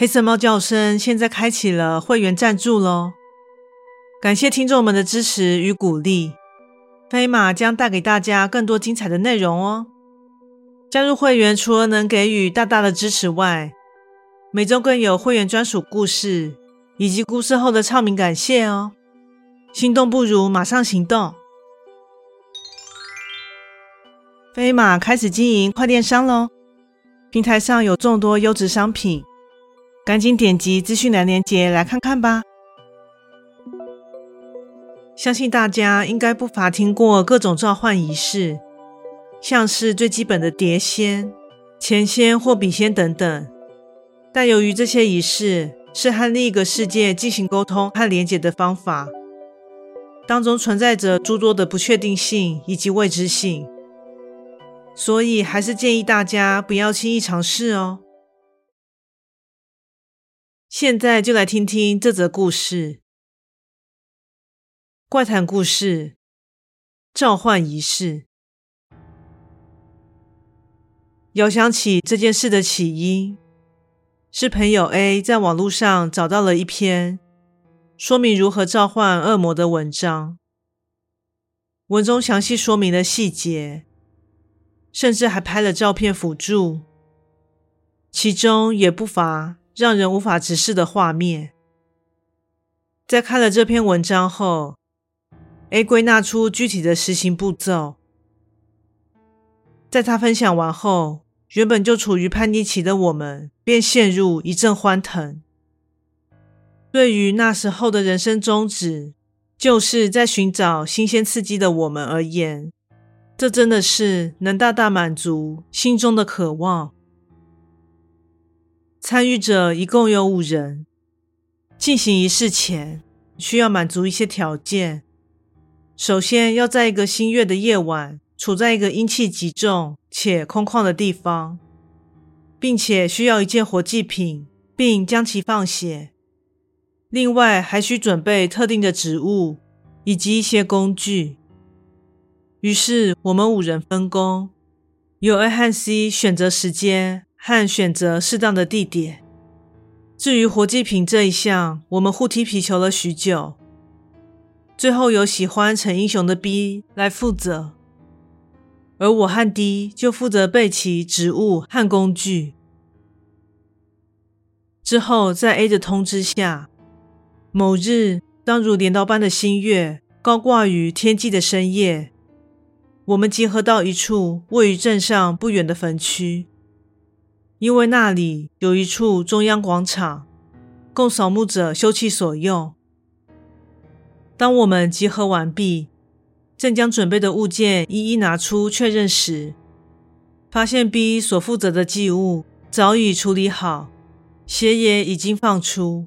黑色猫叫声现在开启了会员赞助喽，感谢听众们的支持与鼓励，飞马将带给大家更多精彩的内容哦。加入会员除了能给予大大的支持外，每周更有会员专属故事以及故事后的唱名感谢哦。心动不如马上行动，飞马开始经营快电商喽，平台上有众多优质商品。赶紧点击资讯栏链接来看看吧！相信大家应该不乏听过各种召唤仪式，像是最基本的碟仙、钱仙或笔仙等等。但由于这些仪式是和另一个世界进行沟通和连接的方法，当中存在着诸多的不确定性以及未知性，所以还是建议大家不要轻易尝试哦。现在就来听听这则故事：怪谈故事，召唤仪式。遥想起这件事的起因，是朋友 A 在网络上找到了一篇说明如何召唤恶魔的文章，文中详细说明了细节，甚至还拍了照片辅助，其中也不乏。让人无法直视的画面。在看了这篇文章后，A 归纳出具体的实行步骤。在他分享完后，原本就处于叛逆期的我们便陷入一阵欢腾。对于那时候的人生宗旨，就是在寻找新鲜刺激的我们而言，这真的是能大大满足心中的渴望。参与者一共有五人。进行仪式前，需要满足一些条件。首先，要在一个新月的夜晚，处在一个阴气极重且空旷的地方，并且需要一件活祭品，并将其放血。另外，还需准备特定的植物以及一些工具。于是，我们五人分工，由 A 和 C 选择时间。和选择适当的地点。至于活祭品这一项，我们互踢皮球了许久，最后由喜欢逞英雄的 B 来负责，而我和 D 就负责备齐植物和工具。之后，在 A 的通知下，某日当如镰刀般的新月高挂于天际的深夜，我们集合到一处位于镇上不远的坟区。因为那里有一处中央广场，供扫墓者休憩所用。当我们集合完毕，正将准备的物件一一拿出确认时，发现 B 所负责的祭物早已处理好，血也已经放出。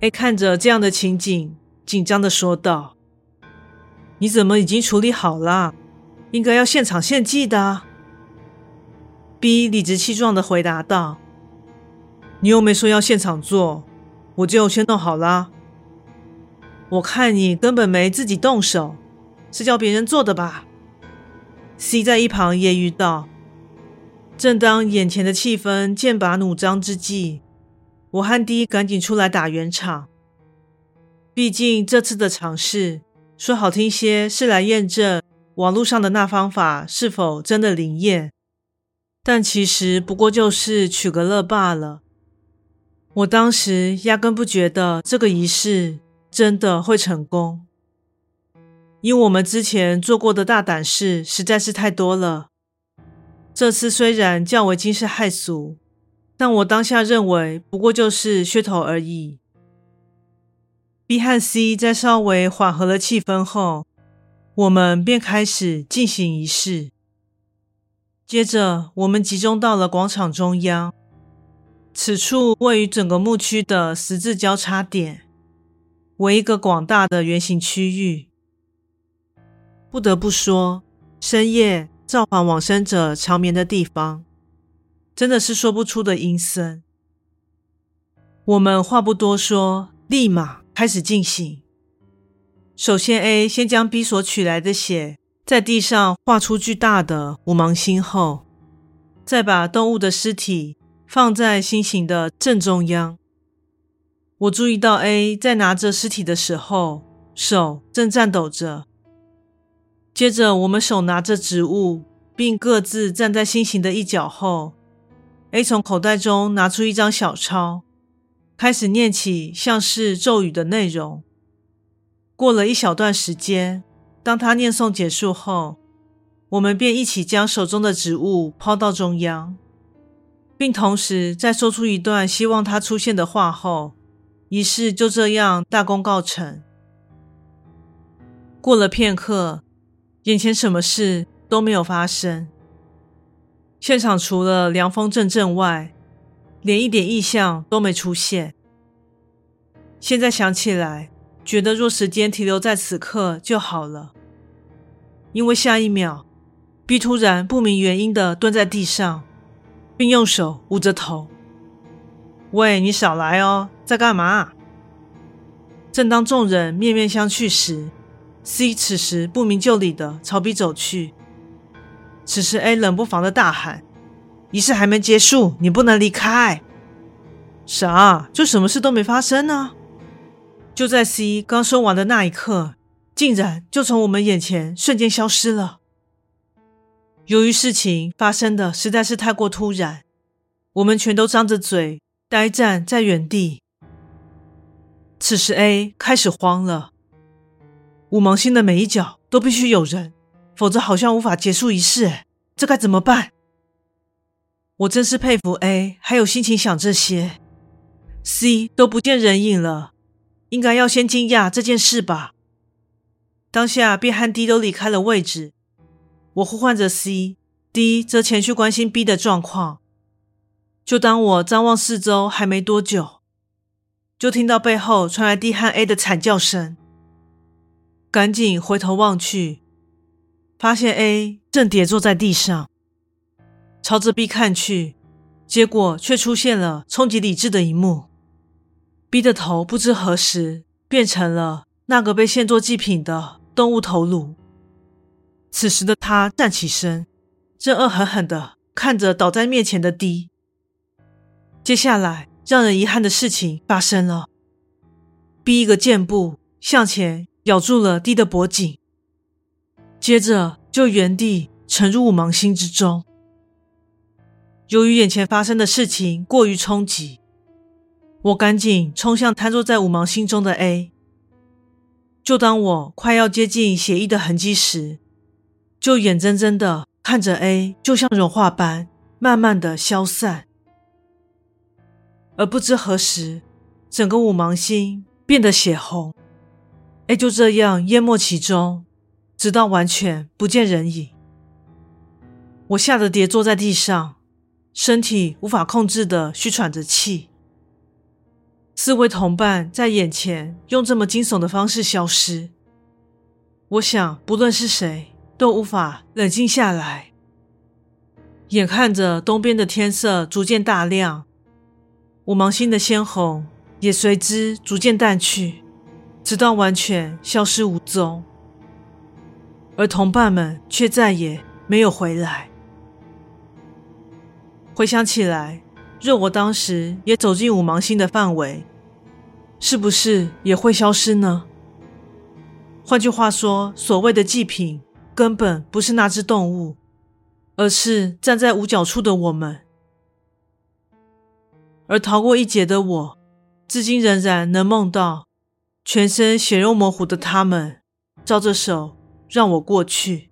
A 看着这样的情景，紧张的说道：“你怎么已经处理好了？应该要现场献祭的。” B 理直气壮的回答道：“你又没说要现场做，我就先弄好啦。我看你根本没自己动手，是叫别人做的吧？”C 在一旁揶揄道。正当眼前的气氛剑拔弩张之际，我和 D 赶紧出来打圆场。毕竟这次的尝试，说好听些是来验证网络上的那方法是否真的灵验。但其实不过就是取个乐罢了。我当时压根不觉得这个仪式真的会成功。因我们之前做过的大胆事实在是太多了。这次虽然较为惊世骇俗，但我当下认为不过就是噱头而已。B 和 C 在稍微缓和了气氛后，我们便开始进行仪式。接着，我们集中到了广场中央，此处位于整个牧区的十字交叉点，为一个广大的圆形区域。不得不说，深夜造访往生者长眠的地方，真的是说不出的阴森。我们话不多说，立马开始进行。首先，A 先将 B 所取来的血在地上画出巨大的五芒星后，再把动物的尸体放在心形的正中央。我注意到 A 在拿着尸体的时候，手正颤抖着。接着，我们手拿着植物，并各自站在心形的一角后，A 从口袋中拿出一张小抄，开始念起像是咒语的内容。过了一小段时间，当他念诵结束后，我们便一起将手中的植物抛到中央，并同时在说出一段希望他出现的话后，仪式就这样大功告成。过了片刻。眼前什么事都没有发生，现场除了凉风阵阵外，连一点异象都没出现。现在想起来，觉得若时间停留在此刻就好了，因为下一秒，B 突然不明原因的蹲在地上，并用手捂着头。喂，你少来哦，在干嘛？正当众人面面相觑时。C 此时不明就里的朝 B 走去，此时 A 冷不防的大喊：“仪式还没结束，你不能离开！”啥？就什么事都没发生呢？就在 C 刚说完的那一刻，竟然就从我们眼前瞬间消失了。由于事情发生的实在是太过突然，我们全都张着嘴，呆站在原地。此时 A 开始慌了。五芒星的每一角都必须有人，否则好像无法结束仪式。这该怎么办？我真是佩服 A，还有心情想这些。C 都不见人影了，应该要先惊讶这件事吧。当下 B 和 D 都离开了位置，我呼唤着 C，D 则前去关心 B 的状况。就当我张望四周还没多久，就听到背后传来 D 和 A 的惨叫声。赶紧回头望去，发现 A 正跌坐在地上，朝着 B 看去，结果却出现了冲击理智的一幕：B 的头不知何时变成了那个被献作祭品的动物头颅。此时的他站起身，正恶狠狠地看着倒在面前的 D。接下来，让人遗憾的事情发生了：B 一个箭步向前。咬住了 D 的脖颈，接着就原地沉入五芒星之中。由于眼前发生的事情过于冲击，我赶紧冲向瘫坐在五芒星中的 A。就当我快要接近血液的痕迹时，就眼睁睁的看着 A 就像融化般慢慢的消散，而不知何时，整个五芒星变得血红。A 就这样淹没其中，直到完全不见人影。我吓得跌坐在地上，身体无法控制的虚喘着气。四位同伴在眼前用这么惊悚的方式消失，我想不论是谁都无法冷静下来。眼看着东边的天色逐渐大亮，五芒星的鲜红也随之逐渐淡去。直到完全消失无踪，而同伴们却再也没有回来。回想起来，若我当时也走进五芒星的范围，是不是也会消失呢？换句话说，所谓的祭品根本不是那只动物，而是站在五角处的我们。而逃过一劫的我，至今仍然能梦到。全身血肉模糊的他们，招着手让我过去。